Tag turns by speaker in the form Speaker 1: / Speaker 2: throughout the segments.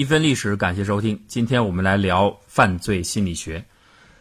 Speaker 1: 一分历史，感谢收听。今天我们来聊犯罪心理学。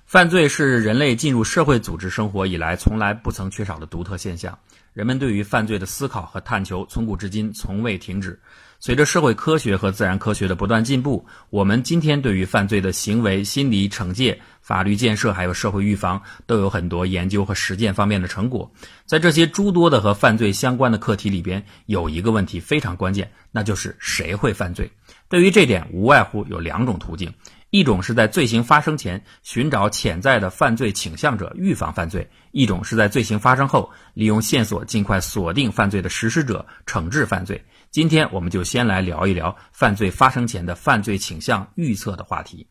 Speaker 1: 犯罪是人类进入社会组织生活以来从来不曾缺少的独特现象。人们对于犯罪的思考和探求，从古至今从未停止。随着社会科学和自然科学的不断进步，我们今天对于犯罪的行为、心理惩戒、法律建设，还有社会预防，都有很多研究和实践方面的成果。在这些诸多的和犯罪相关的课题里边，有一个问题非常关键，那就是谁会犯罪？对于这点，无外乎有两种途径：一种是在罪行发生前寻找潜在的犯罪倾向者，预防犯罪；一种是在罪行发生后，利用线索尽快锁定犯罪的实施者，惩治犯罪。今天我们就先来聊一聊犯罪发生前的犯罪倾向预测的话题。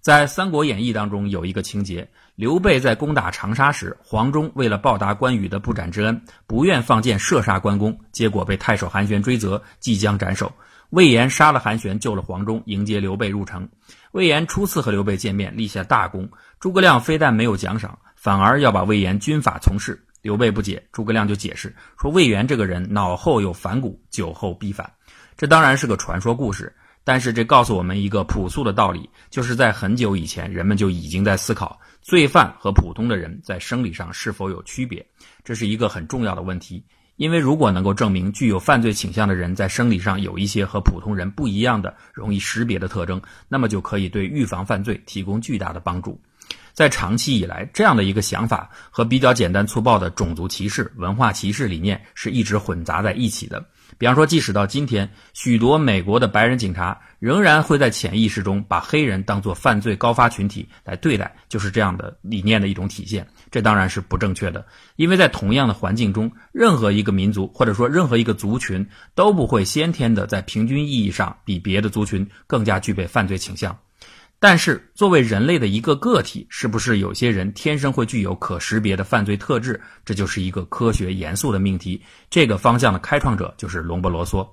Speaker 1: 在《三国演义》当中有一个情节，刘备在攻打长沙时，黄忠为了报答关羽的不斩之恩，不愿放箭射杀关公，结果被太守韩玄追责，即将斩首。魏延杀了韩玄，救了黄忠，迎接刘备入城。魏延初次和刘备见面，立下大功。诸葛亮非但没有奖赏，反而要把魏延军法从事。刘备不解，诸葛亮就解释说：“魏延这个人脑后有反骨，酒后必反。”这当然是个传说故事，但是这告诉我们一个朴素的道理，就是在很久以前，人们就已经在思考罪犯和普通的人在生理上是否有区别。这是一个很重要的问题，因为如果能够证明具有犯罪倾向的人在生理上有一些和普通人不一样的容易识别的特征，那么就可以对预防犯罪提供巨大的帮助。在长期以来，这样的一个想法和比较简单粗暴的种族歧视、文化歧视理念是一直混杂在一起的。比方说，即使到今天，许多美国的白人警察仍然会在潜意识中把黑人当作犯罪高发群体来对待，就是这样的理念的一种体现。这当然是不正确的，因为在同样的环境中，任何一个民族或者说任何一个族群都不会先天的在平均意义上比别的族群更加具备犯罪倾向。但是，作为人类的一个个体，是不是有些人天生会具有可识别的犯罪特质？这就是一个科学严肃的命题。这个方向的开创者就是隆波罗梭。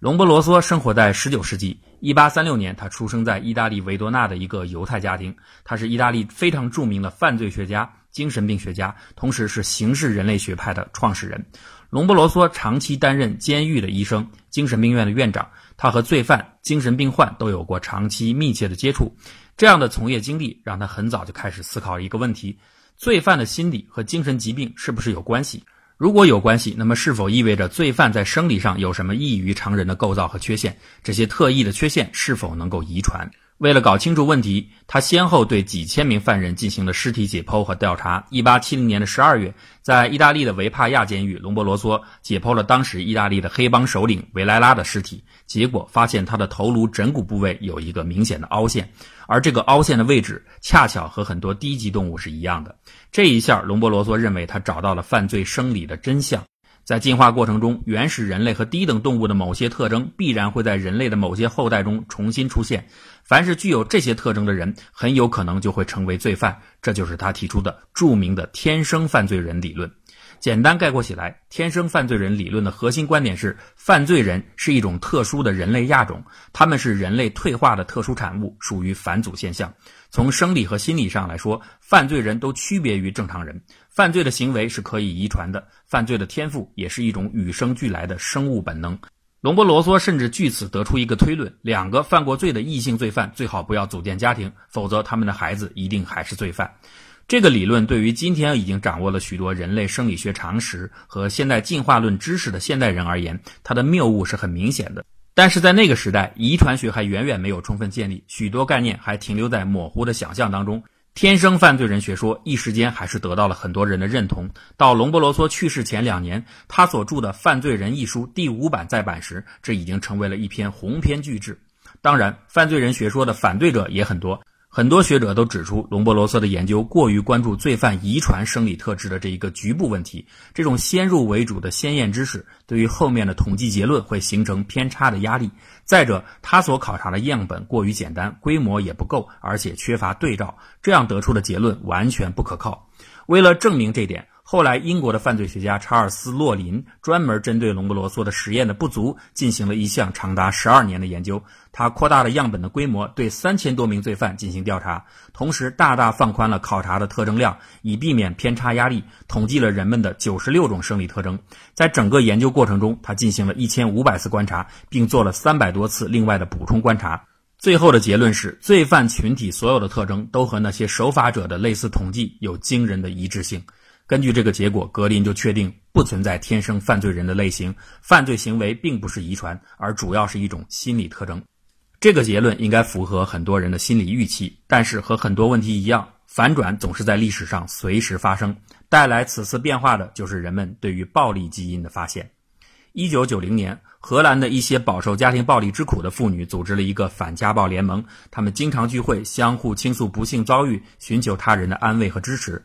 Speaker 1: 隆波罗梭生活在19世纪，1836年，他出生在意大利维多纳的一个犹太家庭。他是意大利非常著名的犯罪学家、精神病学家，同时是刑事人类学派的创始人。隆波罗梭长期担任监狱的医生、精神病院的院长。他和罪犯、精神病患都有过长期密切的接触，这样的从业经历让他很早就开始思考一个问题：罪犯的心理和精神疾病是不是有关系？如果有关系，那么是否意味着罪犯在生理上有什么异于常人的构造和缺陷？这些特异的缺陷是否能够遗传？为了搞清楚问题，他先后对几千名犯人进行了尸体解剖和调查。一八七零年的十二月，在意大利的维帕亚监狱，隆博罗梭解剖了当时意大利的黑帮首领维莱拉的尸体，结果发现他的头颅枕骨部位有一个明显的凹陷，而这个凹陷的位置恰巧和很多低级动物是一样的。这一下，隆博罗梭认为他找到了犯罪生理的真相。在进化过程中，原始人类和低等动物的某些特征必然会在人类的某些后代中重新出现。凡是具有这些特征的人，很有可能就会成为罪犯。这就是他提出的著名的“天生犯罪人”理论。简单概括起来，天生犯罪人理论的核心观点是：犯罪人是一种特殊的人类亚种，他们是人类退化的特殊产物，属于返祖现象。从生理和心理上来说，犯罪人都区别于正常人。犯罪的行为是可以遗传的，犯罪的天赋也是一种与生俱来的生物本能。隆波罗梭甚至据此得出一个推论：两个犯过罪的异性罪犯最好不要组建家庭，否则他们的孩子一定还是罪犯。这个理论对于今天已经掌握了许多人类生理学常识和现代进化论知识的现代人而言，它的谬误是很明显的。但是在那个时代，遗传学还远远没有充分建立，许多概念还停留在模糊的想象当中。天生犯罪人学说一时间还是得到了很多人的认同。到隆波罗梭去世前两年，他所著的《犯罪人》一书第五版再版时，这已经成为了一篇鸿篇巨制。当然，犯罪人学说的反对者也很多。很多学者都指出，隆波罗瑟的研究过于关注罪犯遗传生理特质的这一个局部问题。这种先入为主的先验知识，对于后面的统计结论会形成偏差的压力。再者，他所考察的样本过于简单，规模也不够，而且缺乏对照，这样得出的结论完全不可靠。为了证明这点。后来，英国的犯罪学家查尔斯·洛林专门针对龙布罗梭的实验的不足，进行了一项长达十二年的研究。他扩大了样本的规模，对三千多名罪犯进行调查，同时大大放宽了考察的特征量，以避免偏差压力。统计了人们的九十六种生理特征。在整个研究过程中，他进行了一千五百次观察，并做了三百多次另外的补充观察。最后的结论是，罪犯群体所有的特征都和那些守法者的类似统计有惊人的一致性。根据这个结果，格林就确定不存在天生犯罪人的类型，犯罪行为并不是遗传，而主要是一种心理特征。这个结论应该符合很多人的心理预期，但是和很多问题一样，反转总是在历史上随时发生。带来此次变化的就是人们对于暴力基因的发现。一九九零年，荷兰的一些饱受家庭暴力之苦的妇女组织了一个反家暴联盟，她们经常聚会，相互倾诉不幸遭遇，寻求他人的安慰和支持。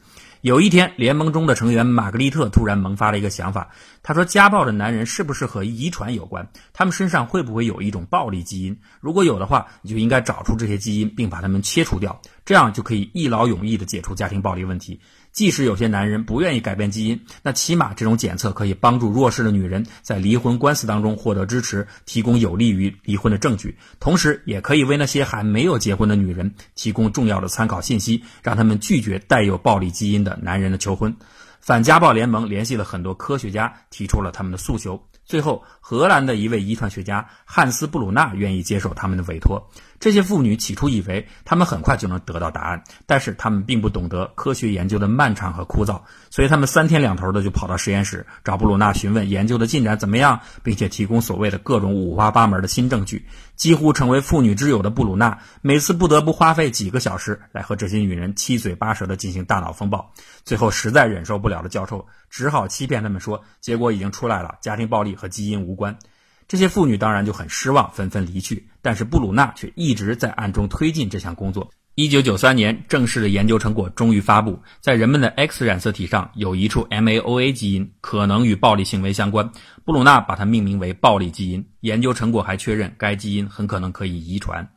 Speaker 1: 有一天，联盟中的成员玛格丽特突然萌发了一个想法。她说：“家暴的男人是不是和遗传有关？他们身上会不会有一种暴力基因？如果有的话，你就应该找出这些基因，并把它们切除掉，这样就可以一劳永逸地解除家庭暴力问题。”即使有些男人不愿意改变基因，那起码这种检测可以帮助弱势的女人在离婚官司当中获得支持，提供有利于离婚的证据，同时也可以为那些还没有结婚的女人提供重要的参考信息，让他们拒绝带有暴力基因的男人的求婚。反家暴联盟联系了很多科学家，提出了他们的诉求。最后，荷兰的一位遗传学家汉斯·布鲁纳愿意接受他们的委托。这些妇女起初以为他们很快就能得到答案，但是他们并不懂得科学研究的漫长和枯燥，所以他们三天两头的就跑到实验室找布鲁纳询问研究的进展怎么样，并且提供所谓的各种五花八门的新证据。几乎成为妇女之友的布鲁纳，每次不得不花费几个小时来和这些女人七嘴八舌的进行大脑风暴。最后实在忍受不了的教授，只好欺骗他们说结果已经出来了，家庭暴力和基因无关。这些妇女当然就很失望，纷纷离去。但是布鲁纳却一直在暗中推进这项工作。一九九三年，正式的研究成果终于发布，在人们的 X 染色体上有一处 MAOA 基因，可能与暴力行为相关。布鲁纳把它命名为“暴力基因”。研究成果还确认，该基因很可能可以遗传。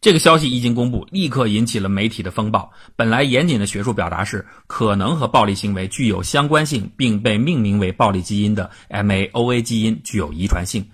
Speaker 1: 这个消息一经公布，立刻引起了媒体的风暴。本来严谨的学术表达是可能和暴力行为具有相关性，并被命名为暴力基因的 MAOA 基因具有遗传性。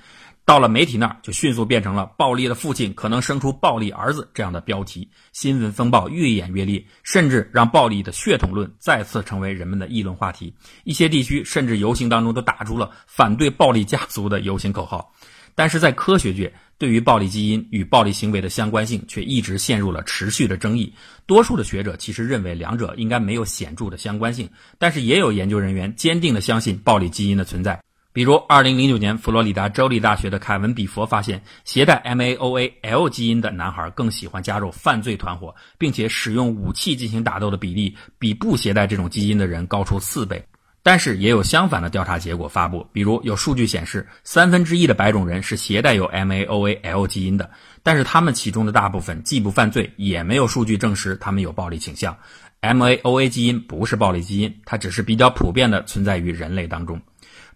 Speaker 1: 到了媒体那儿，就迅速变成了“暴力的父亲可能生出暴力儿子”这样的标题。新闻风暴越演越烈，甚至让暴力的血统论再次成为人们的议论话题。一些地区甚至游行当中都打出了反对暴力家族的游行口号。但是在科学界，对于暴力基因与暴力行为的相关性却一直陷入了持续的争议。多数的学者其实认为两者应该没有显著的相关性，但是也有研究人员坚定地相信暴力基因的存在。比如，2009年，佛罗里达州立大学的凯文·比佛发现，携带 MAOA-L 基因的男孩更喜欢加入犯罪团伙，并且使用武器进行打斗的比例比不携带这种基因的人高出四倍。但是，也有相反的调查结果发布，比如有数据显示，三分之一的白种人是携带有 MAOA-L 基因的，但是他们其中的大部分既不犯罪，也没有数据证实他们有暴力倾向。MAOA 基因不是暴力基因，它只是比较普遍的存在于人类当中。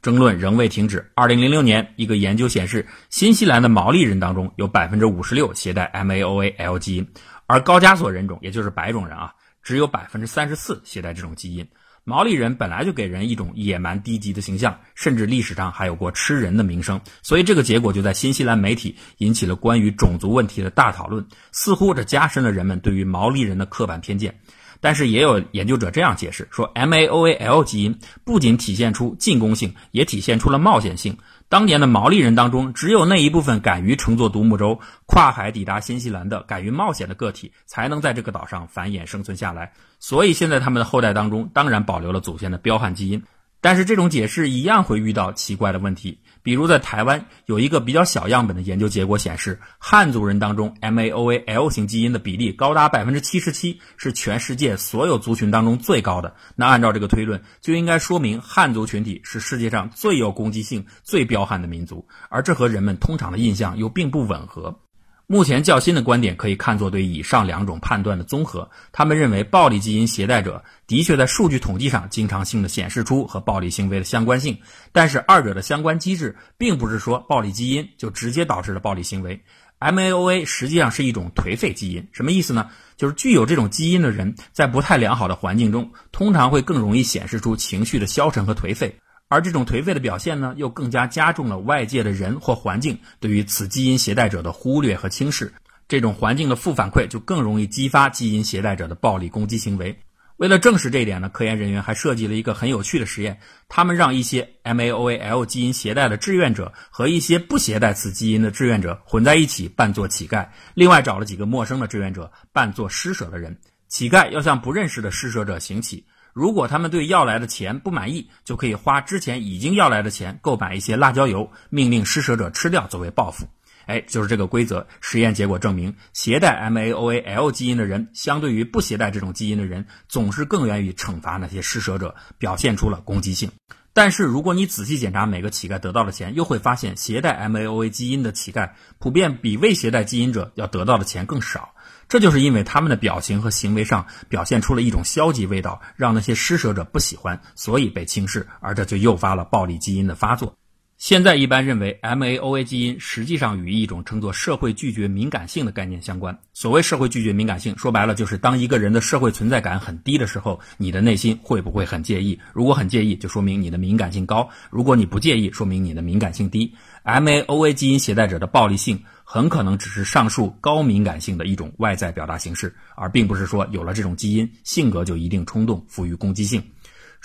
Speaker 1: 争论仍未停止。二零零六年，一个研究显示，新西兰的毛利人当中有百分之五十六携带 MAOA-L 基因，而高加索人种，也就是白种人啊，只有百分之三十四携带这种基因。毛利人本来就给人一种野蛮低级的形象，甚至历史上还有过吃人的名声，所以这个结果就在新西兰媒体引起了关于种族问题的大讨论，似乎这加深了人们对于毛利人的刻板偏见。但是也有研究者这样解释说，MAOA-L 基因不仅体现出进攻性，也体现出了冒险性。当年的毛利人当中，只有那一部分敢于乘坐独木舟跨海抵达新西兰的敢于冒险的个体，才能在这个岛上繁衍生存下来。所以现在他们的后代当中，当然保留了祖先的彪悍基因。但是这种解释一样会遇到奇怪的问题，比如在台湾有一个比较小样本的研究结果显示，汉族人当中 MAOA-L 型基因的比例高达百分之七十七，是全世界所有族群当中最高的。那按照这个推论，就应该说明汉族群体是世界上最有攻击性、最彪悍的民族，而这和人们通常的印象又并不吻合。目前较新的观点可以看作对以上两种判断的综合。他们认为，暴力基因携带者的确在数据统计上经常性的显示出和暴力行为的相关性，但是二者的相关机制并不是说暴力基因就直接导致了暴力行为。MAOA 实际上是一种颓废基因，什么意思呢？就是具有这种基因的人在不太良好的环境中，通常会更容易显示出情绪的消沉和颓废。而这种颓废的表现呢，又更加加重了外界的人或环境对于此基因携带者的忽略和轻视。这种环境的负反馈就更容易激发基因携带者的暴力攻击行为。为了证实这一点呢，科研人员还设计了一个很有趣的实验。他们让一些 MAOAL 基因携带的志愿者和一些不携带此基因的志愿者混在一起扮作乞丐，另外找了几个陌生的志愿者扮作施舍的人。乞丐要向不认识的施舍者行乞。如果他们对要来的钱不满意，就可以花之前已经要来的钱购买一些辣椒油，命令施舍者吃掉作为报复。哎，就是这个规则。实验结果证明，携带 MAOAL 基因的人，相对于不携带这种基因的人，总是更愿意惩罚那些施舍者，表现出了攻击性。但是，如果你仔细检查每个乞丐得到的钱，又会发现，携带 MAOA 基因的乞丐普遍比未携带基因者要得到的钱更少。这就是因为他们的表情和行为上表现出了一种消极味道，让那些施舍者不喜欢，所以被轻视，而这就诱发了暴力基因的发作。现在一般认为，MAOA 基因实际上与一种称作社会拒绝敏感性的概念相关。所谓社会拒绝敏感性，说白了就是当一个人的社会存在感很低的时候，你的内心会不会很介意？如果很介意，就说明你的敏感性高；如果你不介意，说明你的敏感性低。MAOA 基因携带者的暴力性很可能只是上述高敏感性的一种外在表达形式，而并不是说有了这种基因，性格就一定冲动、富于攻击性。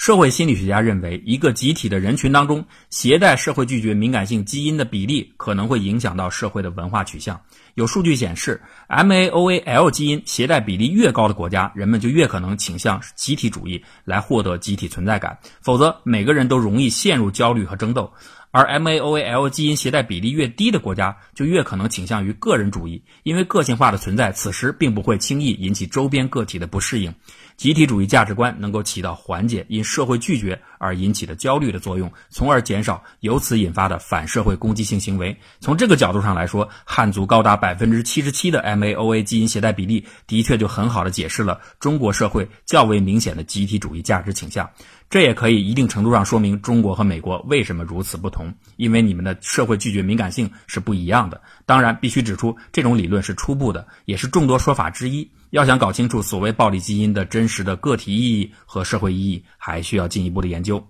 Speaker 1: 社会心理学家认为，一个集体的人群当中，携带社会拒绝敏感性基因的比例可能会影响到社会的文化取向。有数据显示，MAOAL 基因携带比例越高的国家，人们就越可能倾向集体主义来获得集体存在感，否则每个人都容易陷入焦虑和争斗。而 MAOAL 基因携带比例越低的国家，就越可能倾向于个人主义，因为个性化的存在，此时并不会轻易引起周边个体的不适应。集体主义价值观能够起到缓解因社会拒绝而引起的焦虑的作用，从而减少由此引发的反社会攻击性行为。从这个角度上来说，汉族高达百分之七十七的 MAOA 基因携带比例，的确就很好的解释了中国社会较为明显的集体主义价值倾向。这也可以一定程度上说明中国和美国为什么如此不同因为你们的社会拒绝敏感性是不一样的。当然，必须指出，这种理论是初步的，也是众多说法之一。要想搞清楚所谓暴力基因的真实的个体意义和社会意义，还需要进一步的研究。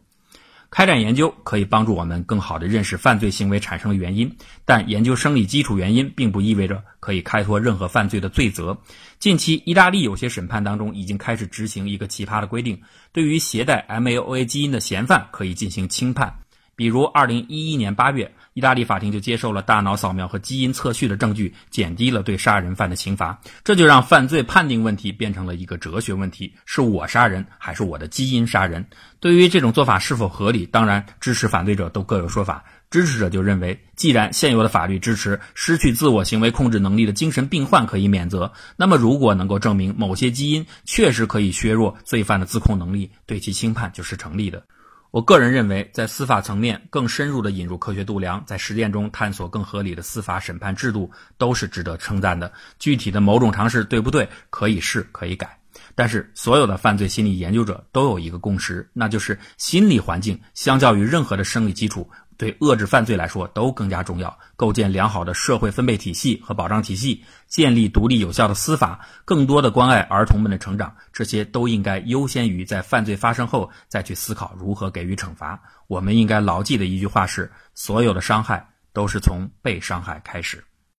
Speaker 1: 开展研究可以帮助我们更好地认识犯罪行为产生的原因，但研究生理基础原因并不意味着可以开脱任何犯罪的罪责。近期，意大利有些审判当中已经开始执行一个奇葩的规定：对于携带 MAOA 基因的嫌犯可以进行轻判。比如，二零一一年八月，意大利法庭就接受了大脑扫描和基因测序的证据，减低了对杀人犯的刑罚。这就让犯罪判定问题变成了一个哲学问题：是我杀人，还是我的基因杀人？对于这种做法是否合理，当然支持反对者都各有说法。支持者就认为，既然现有的法律支持失去自我行为控制能力的精神病患可以免责，那么如果能够证明某些基因确实可以削弱罪犯的自控能力，对其轻判就是成立的。我个人认为，在司法层面更深入的引入科学度量，在实践中探索更合理的司法审判制度，都是值得称赞的。具体的某种尝试对不对，可以试可以改。但是，所有的犯罪心理研究者都有一个共识，那就是心理环境相较于任何的生理基础。对遏制犯罪来说都更加重要。构建良好的社会分配体系和保障体系，建立独立有效的司法，更多的关爱儿童们的成长，这些都应该优先于在犯罪发生后再去思考如何给予惩罚。我们应该牢记的一句话是：所有的伤害都是从被伤害开始。